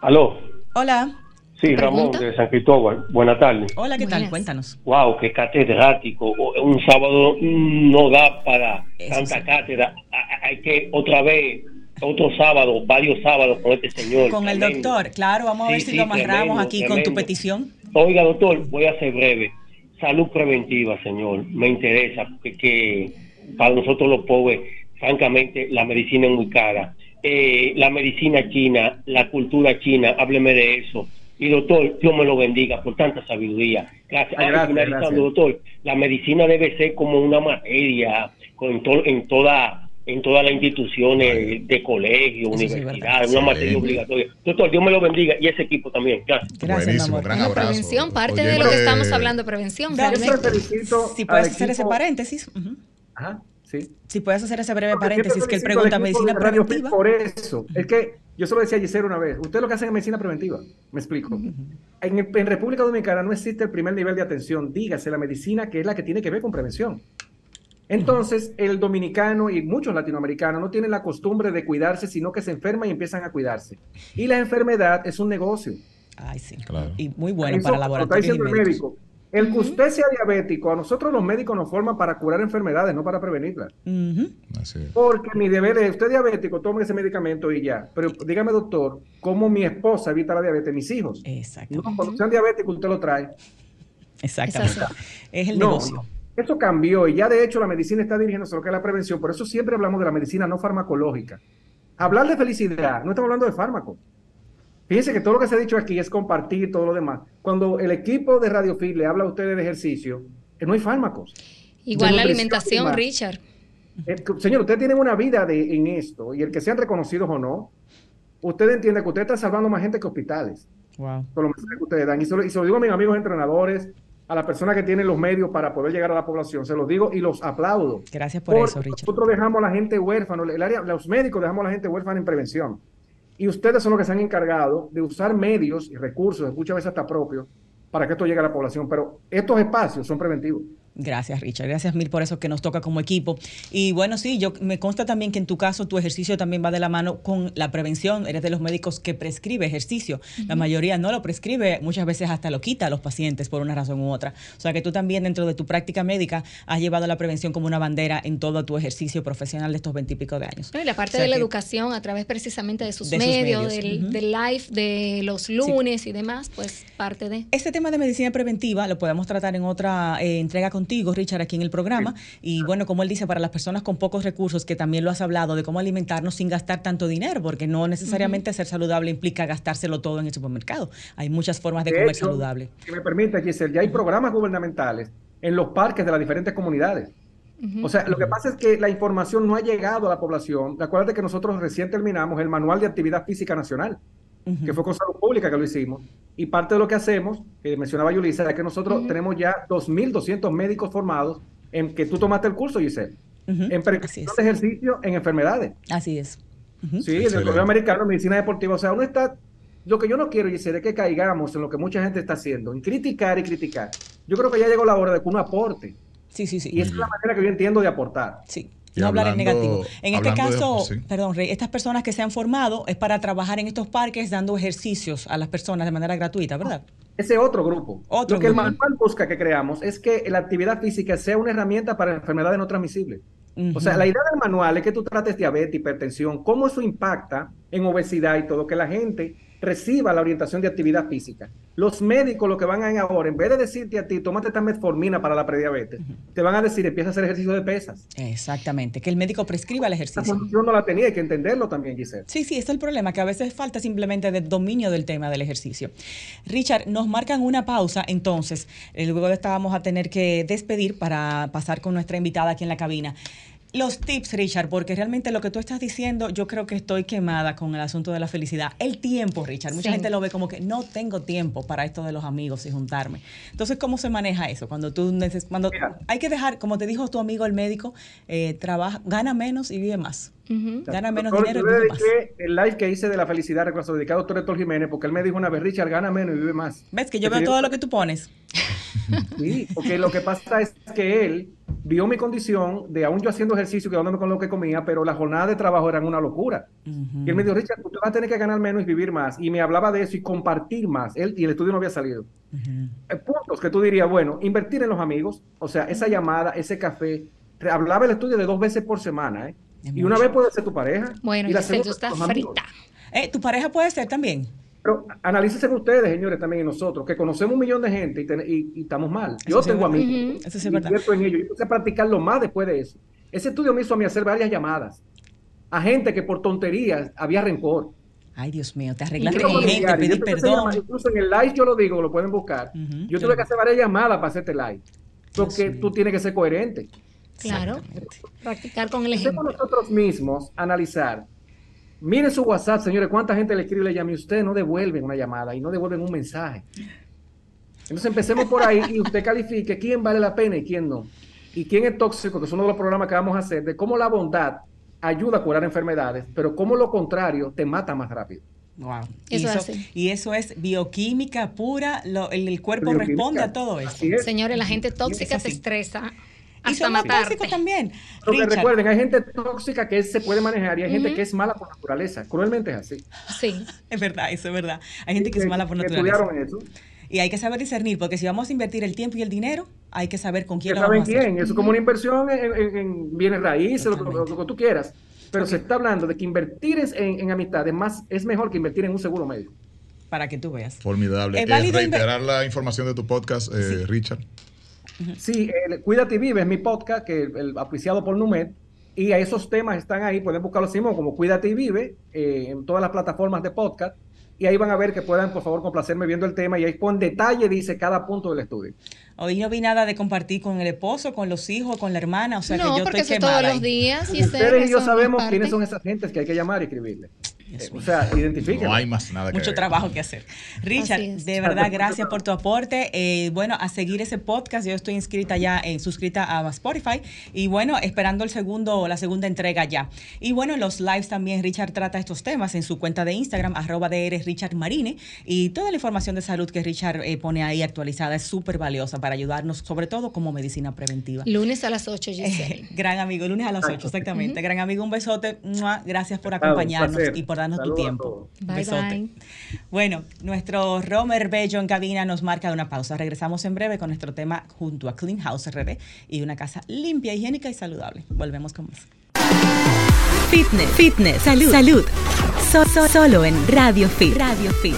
Aló, Hola. Sí, Ramón ¿Pregunta? de San Cristóbal. Buenas tardes. Hola, ¿qué tal? Cuéntanos. Wow, qué catedrático. Un sábado no da para Eso tanta sí. cátedra. Hay que otra vez, otro sábado, varios sábados con este señor. Con el doctor. Claro, vamos a ver Sí, si sí, lo amarramos tremendo, aquí con tu petición. Oiga, doctor, voy a ser breve. Salud preventiva, señor. Me interesa porque que para nosotros los pobres, francamente, la medicina es muy cara. Eh, la medicina china, la cultura china, hábleme de eso. Y doctor, Dios me lo bendiga por tanta sabiduría. Gracias. Ay, gracias, finalizando, gracias. doctor, la medicina debe ser como una materia con, en, to- en toda en todas las instituciones de colegio, verdad. una materia obligatoria. Doctor, Dios me lo bendiga y ese equipo también. Gracias. Gracias, Buenísimo, gran Bueno, abrazo. prevención, parte de lo que estamos hablando, prevención, realmente. Si puedes hacer ese paréntesis. Ajá, sí. Si puedes hacer ese breve paréntesis que él pregunta medicina preventiva. Por eso, es que yo se lo decía a Giselle una vez, ustedes lo que hacen es medicina preventiva, me explico. en, en República Dominicana no existe el primer nivel de atención, dígase la medicina que es la que tiene que ver con prevención. Entonces, el dominicano y muchos latinoamericanos no tienen la costumbre de cuidarse, sino que se enferman y empiezan a cuidarse. Y la enfermedad es un negocio. Ay, sí. Claro. Y muy bueno Eso para lo está laboratorios y diciendo el médico. El que usted sea diabético, a nosotros los médicos nos forman para curar enfermedades, no para prevenirlas. Porque mi deber es, usted es diabético, tome ese medicamento y ya. Pero dígame, doctor, ¿cómo mi esposa evita la diabetes? Mis hijos. Exacto. No, cuando sean diabéticos, usted lo trae. Exactamente. Es el No, negocio. Eso cambió y ya de hecho la medicina está dirigiéndose a lo que es la prevención. Por eso siempre hablamos de la medicina no farmacológica. Hablar de felicidad, no estamos hablando de fármacos. Fíjense que todo lo que se ha dicho aquí es compartir todo lo demás. Cuando el equipo de Radio Fit le habla a ustedes de ejercicio, eh, no hay fármacos. Igual la alimentación, más. Richard. Eh, señor, ustedes tienen una vida de, en esto y el que sean reconocidos o no, usted entiende que usted está salvando más gente que hospitales Wow. con los mensajes que ustedes dan. Y se, lo, y se lo digo a mis amigos entrenadores, a las personas que tienen los medios para poder llegar a la población, se los digo y los aplaudo. Gracias por Porque eso, Richard. Nosotros dejamos a la gente huérfana, el área, los médicos dejamos a la gente huérfana en prevención. Y ustedes son los que se han encargado de usar medios y recursos, muchas veces hasta propios, para que esto llegue a la población. Pero estos espacios son preventivos. Gracias, Richard. Gracias mil por eso que nos toca como equipo. Y bueno, sí, yo me consta también que en tu caso tu ejercicio también va de la mano con la prevención. Eres de los médicos que prescribe ejercicio. La mayoría no lo prescribe, muchas veces hasta lo quita a los pacientes por una razón u otra. O sea que tú también dentro de tu práctica médica has llevado la prevención como una bandera en todo tu ejercicio profesional de estos veintipico de años. No, y la parte O sea de la educación a través precisamente de sus De sus medios, del, live, de los lunes y demás, pues parte de... Este tema de medicina preventiva lo podemos tratar en otra eh, entrega contigo, Richard, aquí en el programa. Y bueno, como él dice, para las personas con pocos recursos, que también lo has hablado, de cómo alimentarnos sin gastar tanto dinero, porque no necesariamente ser saludable implica gastárselo todo en el supermercado. Hay muchas formas de, De comer hecho, saludable. Si me permite, Giselle, ya hay programas gubernamentales en los parques de las diferentes comunidades. O sea, lo que pasa es que la información no ha llegado a la población. Acuérdate que nosotros recién terminamos el Manual de Actividad Física Nacional, que fue con salud pública que lo hicimos. Y parte de lo que hacemos, que mencionaba Yulisa, es que nosotros tenemos ya 2.200 médicos formados en que tú tomaste el curso, Giselle, en prevención de ejercicio en enfermedades. Así es. Sí, en el. Colegio Americano de Medicina Deportiva. O sea, uno está. Lo que yo no quiero, Giselle, es que caigamos en lo que mucha gente está haciendo, en criticar y criticar. Yo creo que ya llegó la hora de que uno aporte. Sí, sí, sí. Y esa es la manera que yo entiendo de aportar. Sí. Y no hablar en negativo. En este de- caso, sí. perdón, Rey, estas personas que se han formado es para trabajar en estos parques dando ejercicios a las personas de manera gratuita, ¿verdad? Ese otro grupo. Otro lo que el manual busca que creamos es que la actividad física sea una herramienta para enfermedades no transmisibles. O sea, la idea del manual es que tú trates diabetes, hipertensión, cómo eso impacta en obesidad y todo, que la gente reciba la orientación de actividad física. Los médicos lo que van a ahora, en vez de decirte a ti, tómate esta metformina para la prediabetes, te van a decir, empieza a hacer ejercicio de pesas. Exactamente, que el médico prescriba el ejercicio. función no la tenía, hay que entenderlo también, Giselle. Sí, sí, es el problema, que a veces falta simplemente de dominio del tema del ejercicio. Richard, nos marcan una pausa, entonces, eh, luego estábamos a tener que despedir para pasar con nuestra invitada aquí en la cabina. Los tips, Richard, porque realmente lo que tú estás diciendo, yo creo que estoy quemada con el asunto de la felicidad. El tiempo, Richard. Mucha Sí. gente lo ve como que no tengo tiempo para esto de los amigos y juntarme. Entonces, ¿cómo se maneja eso? Cuando tú neces cuando hay que dejar, como te dijo tu amigo el médico, eh, trabaja, gana menos y vive más. Gana menos Doctor, dinero yo le dediqué el live que hice de la felicidad, se lo dediqué al doctor Héctor Jiménez, porque él me dijo una vez, Richard, gana menos y vive más. ¿Ves que yo veo todo lo que tú pones? Sí, porque lo que pasa es que él vio mi condición de aún yo haciendo ejercicio, quedándome con lo que comía, pero la jornada de trabajo era una locura. Y él me dijo, Richard, tú vas a tener que ganar menos y vivir más. Y me hablaba de eso y compartir más. Él, y el estudio no había salido. Eh, Puntos que tú dirías, bueno, invertir en los amigos, o sea, esa llamada, ese café. Hablaba el estudio de dos veces por semana, ¿eh? Y una vez puede ser tu pareja. Bueno, y la segunda, amigos. frita. Eh, ¿Tu pareja puede ser también? Pero analícense ustedes, señores, también y nosotros, que conocemos un millón de gente y, ten- y- y estamos mal. Eso Yo tengo amigos. Ujú. Eso sí es verdad. en ello. Yo empecé a practicarlo más después de eso. Ese estudio me hizo a mí hacer varias llamadas a gente que por tonterías había rencor. Ay, Dios mío, te arreglaste con gente, llamar, perdón. incluso en el live yo lo digo, lo pueden buscar. yo tuve que hacer varias llamadas para hacerte live. Porque tú tienes que ser coherente. Claro. Practicar con el Empecemos ejemplo. nosotros mismos a analizar. Miren su WhatsApp, señores, cuánta gente le escribe y le llama y ustedes no devuelven una llamada y no devuelven un mensaje. Entonces empecemos por ahí y usted califique quién vale la pena y quién no. Y quién es tóxico, que es uno de los programas que vamos a hacer, de cómo la bondad ayuda a curar enfermedades, pero cómo lo contrario te mata más rápido. Wow. Eso eso, y eso es bioquímica pura, lo- el, el cuerpo Bioquímica. responde a todo eso. Es. Señores, la gente tóxica así. estresa Y son tóxicos también. Porque Richard, recuerden, hay gente tóxica que se puede manejar y hay gente que es mala por naturaleza. Cruelmente es así. Sí. es verdad, eso es verdad. Hay gente que es mala por naturaleza. estudiaron eso. Y hay que saber discernir, porque si vamos a invertir el tiempo y el dinero, hay que saber con quién lo saben vamos a hacer. quién, eso es como una inversión en, en- en bienes raíces, lo, lo- lo que tú quieras. Pero se está hablando de que invertir en, en amistad es, más, es mejor que invertir en un seguro médico. Para que tú veas. Formidable. Es Eh, reiterar la información de tu podcast, eh, Richard. Sí, el Cuídate y Vive es mi podcast, que el auspiciado por Numed, y a esos temas están ahí, pueden buscarlo así mismo como Cuídate y Vive eh, en todas las plataformas de podcast, y ahí van a ver que puedan, por favor, complacerme viendo el tema, y ahí con detalle dice cada punto del estudio. Hoy no vi nada de compartir con el esposo, con los hijos, con la hermana, o sea que yo porque estoy eso quemada todos ahí. los días. Y Ustedes y yo sabemos quiénes son esas gentes que hay que llamar y escribirle. O sea, identifiquen. No hay más nada que Mucho trabajo que hacer. Richard, de verdad, gracias por tu aporte. Eh, bueno, a seguir ese podcast. Yo estoy inscrita ya, eh, suscrita a Spotify. Y bueno, esperando el segundo, la segunda entrega ya. Y bueno, en los lives también Richard trata estos temas en su cuenta de Instagram, arroba DR Richard Marine. Y toda la información de salud que Richard eh, pone ahí actualizada es súper valiosa para ayudarnos, sobre todo como medicina preventiva. Lunes a las 8, Giselle. Gran amigo, lunes a las 8, exactamente. Gran amigo, un besote. Gracias por acompañarnos y por darnos tu Saludos tiempo. Bye, besote. bye. Bueno, nuestro Romer Bello en cabina nos marca una pausa. Regresamos en breve con nuestro tema junto a Clean House RD y una casa limpia, higiénica y saludable. Volvemos con más. Fitness, fitness, salud, salud. So- so- solo en Radio Fit. Radio Fit.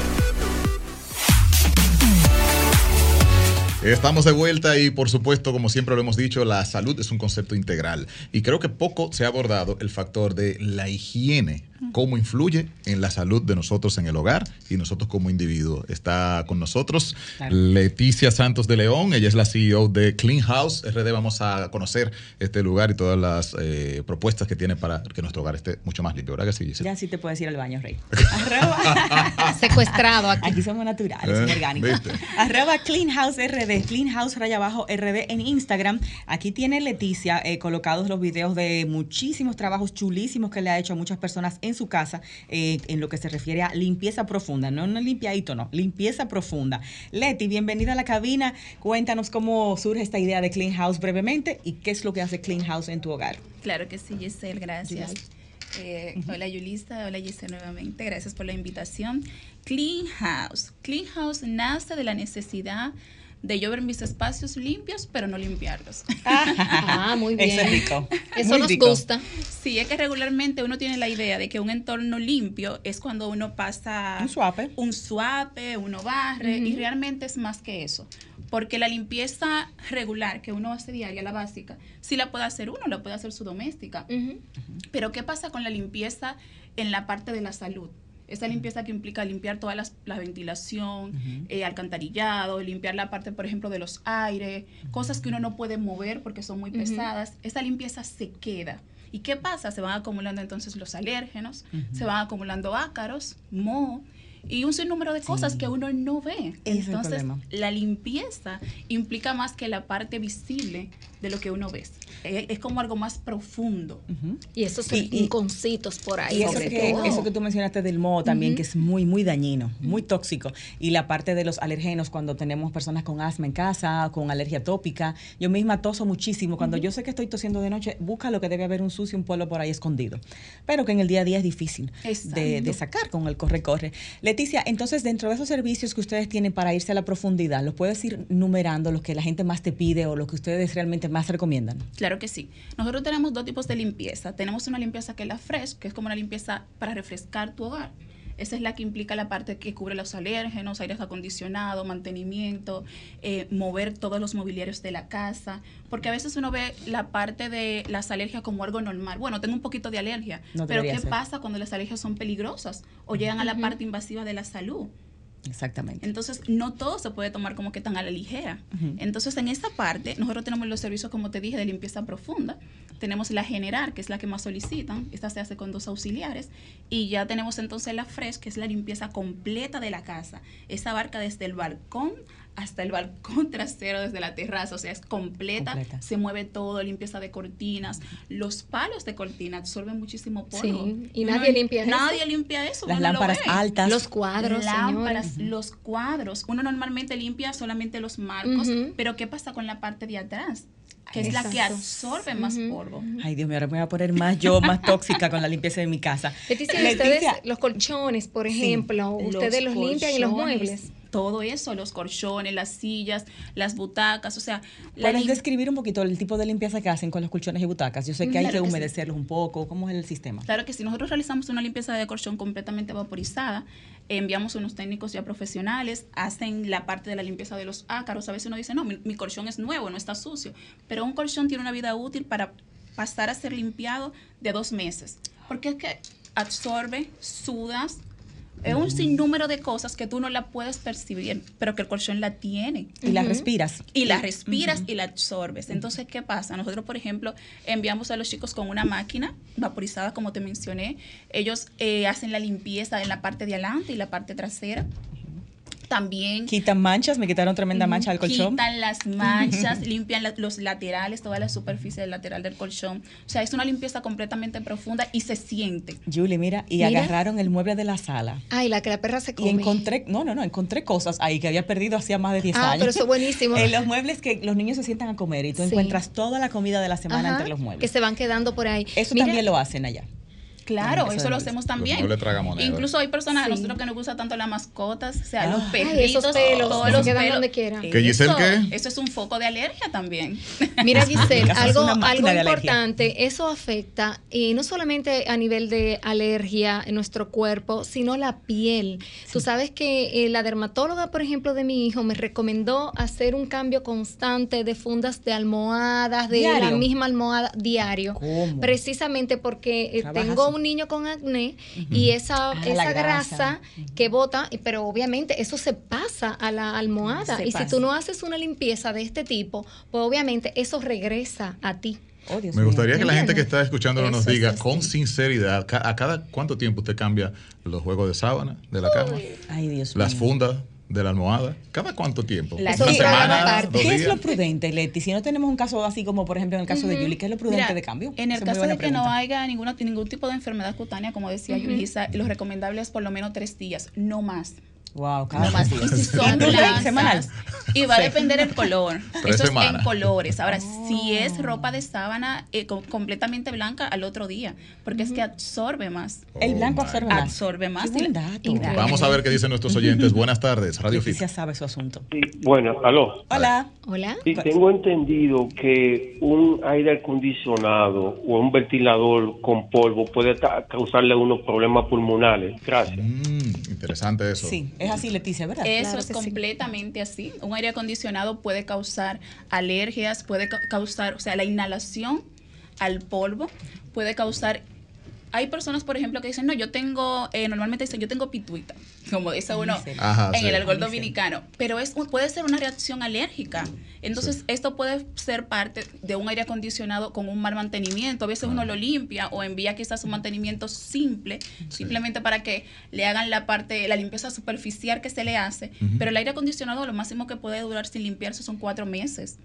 Estamos de vuelta y por supuesto, como siempre lo hemos dicho, la salud es un concepto integral y creo que poco se ha abordado el factor de la higiene, cómo influye en la salud de nosotros en el hogar y nosotros como individuo. Está con nosotros Claro. Leticia Santos de León, ella es la CEO de Clean House RD. Vamos a conocer este lugar y todas las eh, propuestas que tiene para que nuestro hogar esté mucho más limpio, ¿verdad que sí, Giselle? Ya sí te puedes ir al baño, Rey. Arroba- Secuestrado aquí. Aquí somos naturales, Eh, somos orgánicos. ¿viste? Arroba Clean House RD, Clean House raya abajo RD en Instagram. Aquí tiene Leticia eh, colocados los videos de muchísimos trabajos chulísimos que le ha hecho a muchas personas en su casa eh, en lo que se refiere a limpieza profunda. No una limpiadito, no, limpieza profunda. Leti, bienvenida a la cabina. Cuéntanos cómo surge esta idea de Clean House brevemente y qué es lo que hace Clean House en tu hogar. Claro que sí, Giselle, gracias. Eh, Hola Yulista, hola Giselle nuevamente, gracias por la invitación. Clean House. Clean House nace de la necesidad de yo ver mis espacios limpios, pero no limpiarlos. Ah, muy bien. Eso es rico. Eso Muy nos rico. gusta. Sí, es que regularmente uno tiene la idea de que un entorno limpio es cuando uno pasa Un suape. un suape, uno barre, y realmente es más que eso. Porque la limpieza regular que uno hace diaria, la básica, sí la puede hacer uno, la puede hacer su doméstica. Pero ¿qué pasa con la limpieza en la parte de la salud? Esa limpieza que implica limpiar toda las- la ventilación, eh, alcantarillado, limpiar la parte, por ejemplo, de los aires, cosas que uno no puede mover porque son muy pesadas. Esa limpieza se queda. ¿Y qué pasa? Se van acumulando entonces los alérgenos, se van acumulando ácaros, moho y un sinnúmero de cosas que uno no ve. Ese Entonces, la limpieza implica más que la parte visible de lo que uno ve. Eh, Es como algo más profundo. Y esos rinconcitos por ahí. Y eso sobre que, todo. eso que tú mencionaste del moho también, que es muy, muy dañino, muy tóxico. Y la parte de los alergenos, cuando tenemos personas con asma en casa, con alergia tópica. Yo misma toso muchísimo. Cuando yo sé que estoy tosiendo de noche, busca lo que debe haber un sucio, un polvo por ahí escondido. Pero que en el día a día es difícil de, de sacar con el corre-corre. Leticia, entonces, dentro de esos servicios que ustedes tienen para irse a la profundidad, ¿los puedes ir numerando, los que la gente más te pide o los que ustedes realmente más recomiendan? Claro que sí. Nosotros tenemos dos tipos de limpieza. Tenemos una limpieza que es la fresh, que es como una limpieza para refrescar tu hogar. Esa es la que implica la parte que cubre los alérgenos, aires acondicionados, mantenimiento, eh, mover todos los mobiliarios de la casa. Porque a veces uno ve la parte de las alergias como algo normal. Bueno, tengo un poquito de alergia. No pero ¿qué ser. pasa cuando las alergias son peligrosas o llegan a la parte invasiva de la salud? Exactamente. Entonces, no todo se puede tomar como que tan a la ligera. Entonces, en esa parte, nosotros tenemos los servicios, como te dije, de limpieza profunda. Tenemos la general, que es la que más solicitan. Esta se hace con dos auxiliares. Y ya tenemos entonces la fresh, que es la limpieza completa de la casa. Esa abarca desde el balcón hasta el balcón trasero, desde la terraza. O sea, es completa. Completa. Se mueve todo, limpieza de cortinas. Los palos de cortina absorben muchísimo polvo. Sí, y uno- nadie limpia eso. Nadie limpia eso. Las lo lámparas altas. Los cuadros, Lámparas, señores. los cuadros. Uno normalmente limpia solamente los marcos, pero ¿qué pasa con la parte de atrás? Que es la que absorbe más polvo. Ay, Dios mío, ahora me voy a poner más yo, más tóxica con la limpieza de mi casa. Leticia, Leticia, ustedes, los colchones, por ejemplo, Los ustedes los limpian y los muebles. Todo eso, los colchones, las sillas, las butacas, o sea... ¿Puedes describir un poquito el tipo de limpieza que hacen con los colchones y butacas? Yo sé que hay que sí. humedecerlos un poco. ¿Cómo es el sistema? Claro que si nosotros realizamos una limpieza de colchón completamente vaporizada, enviamos unos técnicos ya profesionales, hacen la parte de la limpieza de los ácaros. A veces uno dice, no, mi, mi colchón es nuevo, no está sucio. Pero un colchón tiene una vida útil para pasar a ser limpiado de dos meses. Porque es que absorbe, sudas, es un sinnúmero de cosas que tú no la puedes percibir, pero que el colchón la tiene. Y la respiras. Y la respiras y la absorbes. Entonces, ¿qué pasa? Nosotros, por ejemplo, enviamos a los chicos con una máquina vaporizada, como te mencioné. Ellos eh, hacen la limpieza en la parte de adelante y la parte trasera. También Quitan manchas, me quitaron tremenda mancha del colchón. quitan las manchas, limpian la- los laterales, toda la superficie del lateral del colchón. O sea, es una limpieza completamente profunda y se siente. Julie, mira, y Mira. agarraron el mueble de la sala. Ay, la que la perra se Y come. encontré, no, no, no, encontré cosas ahí que había perdido hacía más de 10 Ah, años. pero eso es buenísimo. En los muebles que los niños se sientan a comer y tú Sí. encuentras toda la comida de la semana Ajá, entre los muebles. Que se van quedando por ahí. Eso Mira, también lo hacen allá. Claro, eso lo hacemos también. muebles tragamonedas. Incluso hay personas a nosotros que nos gustan tanto las mascotas, o sea, Ah. los Ay, perritos, esos pelos, todos se los pelos. donde quiera. ¿Que Giselle Eso- qué? Eso es un foco de alergia también. Mira, Giselle, algo, algo importante, eso afecta y no solamente a nivel de alergia en nuestro cuerpo, sino la piel. Tú sabes que eh, la dermatóloga, por ejemplo, de mi hijo me recomendó hacer un cambio constante de fundas de almohadas, de la misma almohada diario. ¿Cómo? Precisamente porque eh, tengo un niño con acné y esa, Ah, esa grasa. grasa, que bota, y- pero obviamente eso se pasa a la almohada. Se y si tú no haces una limpieza de este tipo, pues obviamente eso regresa a ti. Oh, Me mío. gustaría que la gente que está escuchando nos Eso es diga con sinceridad, ¿a cada cuánto tiempo usted cambia los juegos de sábana de la cama? Ay, Dios Las mío. fundas de la almohada. ¿Cada cuánto tiempo? La- ¿Una Eso semana? programa aparte. ¿Dos ¿Qué es lo prudente, Leti? Si no tenemos un caso así como, por ejemplo, en el caso de Julie, ¿qué es lo prudente Mira, de cambio? En el Esa caso de que no haya ninguna, ningún tipo de enfermedad cutánea, como decía Yulisa, lo recomendable es por lo menos tres días, no más. Wow, cada más. Y si son blancas, semanal. y va a depender el color. Tres Eso es semanas. en colores. Ahora, si Oh. es ropa de sábana eh, com- completamente blanca al otro día, porque es que absorbe más. El blanco Oh, absorbe más. Absorbe más. Qué buen dato. Vamos a ver qué dicen nuestros oyentes. Buenas tardes, Radio Fit. Leticia sabe su asunto. Sí, bueno, aló. Hola. Hola. Sí, tengo entendido que un aire acondicionado o un ventilador con polvo puede causarle a uno problemas pulmonares. Gracias. Mm, interesante eso. Sí, es así, Leticia, ¿verdad? Eso Claro es sí. completamente así. Un aire acondicionado puede causar alergias, puede ca- causar, o sea, la inhalación al polvo puede causar. Hay personas, por ejemplo, que dicen, no, yo tengo, eh, normalmente dicen, yo tengo pituita, como dice uno Ajá, en sí. el alcohol dominicano, pero es, puede ser una reacción alérgica. Entonces, Sí. esto puede ser parte de un aire acondicionado con un mal mantenimiento. A veces uno lo limpia o envía quizás un mantenimiento simple, simplemente para que le hagan la parte, la limpieza superficial que se le hace. Pero el aire acondicionado, lo máximo que puede durar sin limpiarse son cuatro meses.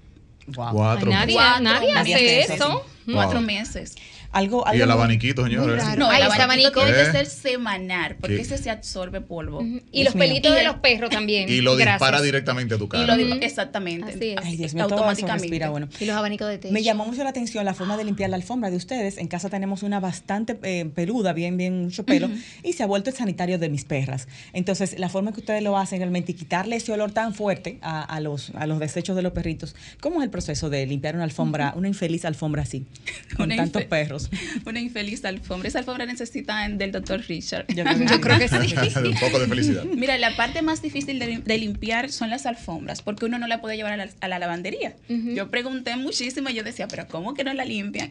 Wow. Cuatro. Ay, nadie, Cuatro, nadie nadie hace hace eso, eso. Wow. Cuatro meses. Algo, Y el abaniquito, señores. No, el abanico abanico. tiene que ser semanal, porque ¿Qué? ese se absorbe polvo. Y Dios los mío. pelitos Y de el- los perros también. Y lo dispara Gracias. directamente a tu Y cara. lo di- Ujú. exactamente. Así es. Ay, Dios mío, automáticamente. respira bueno. Y los abanicos de techo. Me llamó mucho la atención la forma de limpiar la alfombra de ustedes. En casa tenemos una bastante eh, peluda, bien, bien mucho pelo, y se ha vuelto el sanitario de mis perras. Entonces, la forma que ustedes lo hacen realmente y quitarle ese olor tan fuerte a, a los, a los desechos de los perritos. ¿Cómo es el proceso de limpiar una alfombra, una infeliz alfombra así, con tantos infe- Una infeliz alfombra. Esa alfombra necesita del doctor Richard. Yo creo que Yo creo que sí. De un poco de felicidad. Mira, la parte más difícil de, de limpiar son las alfombras, porque uno no la puede llevar a la, a la lavandería. Yo pregunté muchísimo y yo decía, pero ¿cómo que no la limpian?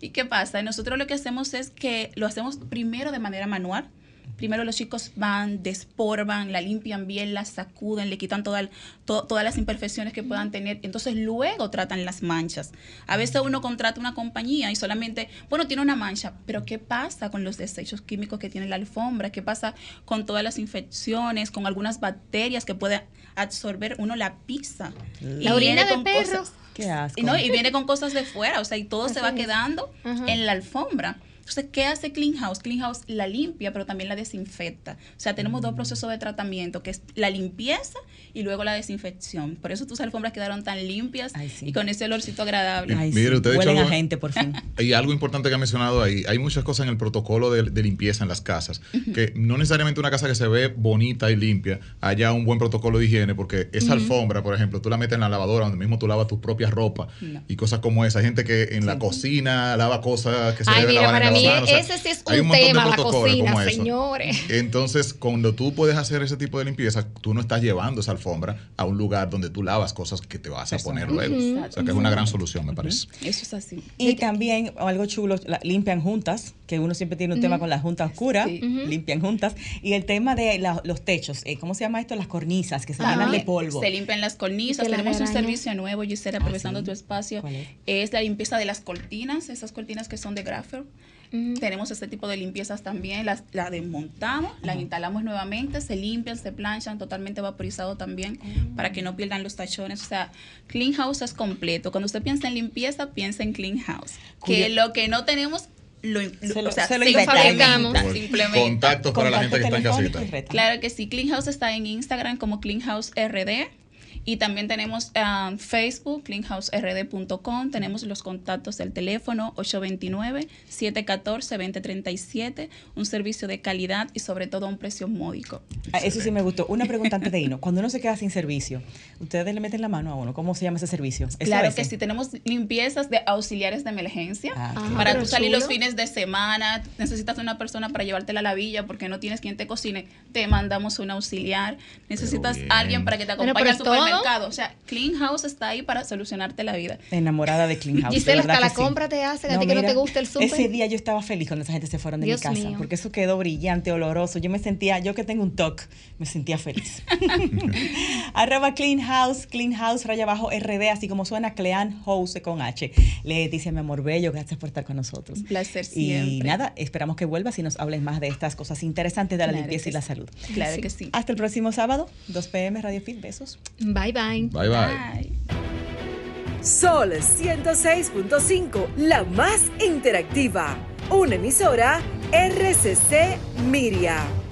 ¿Y qué pasa? Nosotros lo que hacemos es que lo hacemos primero de manera manual. Primero los chicos van, desporban, la limpian bien, la sacuden, le quitan toda el- to- todas las imperfecciones que puedan tener. Entonces luego tratan las manchas. A veces uno contrata una compañía y solamente, bueno, tiene una mancha, pero ¿qué pasa con los desechos químicos que tiene la alfombra? ¿Qué pasa con todas las infecciones, con algunas bacterias que puede absorber uno la pizza? Y La orina viene de con perro. cosas- Qué asco. y, no, y viene con cosas de fuera, o sea, y todo se va es. quedando Ajá. en la alfombra. Entonces, ¿qué hace Clean House? Clean House la limpia, pero también la desinfecta. O sea, tenemos dos procesos de tratamiento, que es la limpieza y luego la desinfección. Por eso tus alfombras quedaron tan limpias y con ese olorcito agradable. Ay, Mire, usted ha dicho Huelen a algo- gente, por fin. Y algo importante que ha mencionado ahí, hay muchas cosas en el protocolo de, de limpieza en las casas, que no necesariamente una casa que se ve bonita y limpia haya un buen protocolo de higiene, porque esa alfombra, por ejemplo, tú la metes en la lavadora donde mismo tú lavas tu propia ropa No. y cosas como esa. Hay gente que en la cocina lava cosas que se Ay, deben mira, lavar en la O sea, ese sí es hay un tema, la cocina, señores. Entonces, cuando tú puedes hacer ese tipo de limpieza, tú no estás llevando esa alfombra a un lugar donde tú lavas cosas que te vas a poner luego. Ujú. O sea, que es una gran solución, me parece. Eso es así. Y también algo chulo, la- limpian juntas, que uno siempre tiene un tema con la junta oscura, Sí. Limpian juntas. Y el tema de la- los techos, eh, ¿cómo se llama esto? Las cornisas, que se llenan de polvo. Se limpian las cornisas. Tenemos un servicio nuevo, Gisela, aprovechando tu espacio. es? la limpieza de las cortinas, esas cortinas que son de Graffer. Tenemos este tipo de limpiezas también. Las, la desmontamos, las instalamos nuevamente, se limpian, se planchan, totalmente vaporizado también, para que no pierdan los tachones. O sea, Clean House es completo. Cuando usted piensa en limpieza, piensa en Clean House. Que lo que no tenemos lo, Se lo- o sea, se lo fabricamos, simplemente. contactos para la gente que está en casita. Claro que sí. Clean House está en Instagram como Clean House RD. Y también tenemos ah, Facebook, cleanhouserd.com. Tenemos los contactos del teléfono 829-714-2037. Un servicio de calidad y sobre todo a un precio módico. Ah, Eso sí me gustó. Una pregunta antes de irnos. Cuando uno se queda sin servicio, ¿ustedes le meten la mano a uno? ¿Cómo se llama ese servicio? Claro que sí, tenemos limpiezas de auxiliares de emergencia. Ah, para tú salir chulo. los fines de semana, necesitas una persona para llevártela a la villa porque no tienes quien te cocine, te mandamos un auxiliar. Necesitas alguien para que te Bueno, acompañe al pero O sea, Clean House está ahí para solucionarte la vida. Enamorada de Clean House. Gisela, hasta la sí. compra te hacen, a ti que no te gusta el súper. Ese día yo estaba feliz cuando esa gente se fueron de Dios mi casa, mío. porque eso quedó brillante, oloroso. Yo me sentía, yo que tengo un TOC, me sentía feliz. Arroba Clean House, Clean House, raya abajo RD, así como suena Clean House con H. Leticia, mi amor bello, gracias por estar con nosotros. Un placer Y siempre. nada, esperamos que vuelvas y nos hables más de estas cosas interesantes de la Claro limpieza y la salud. Claro que sí. Hasta el próximo sábado, 2 pm, Radio Fit. Besos. Bye bye. Bye bye. Sol 106.5, la más interactiva. Una emisora RCC Miria.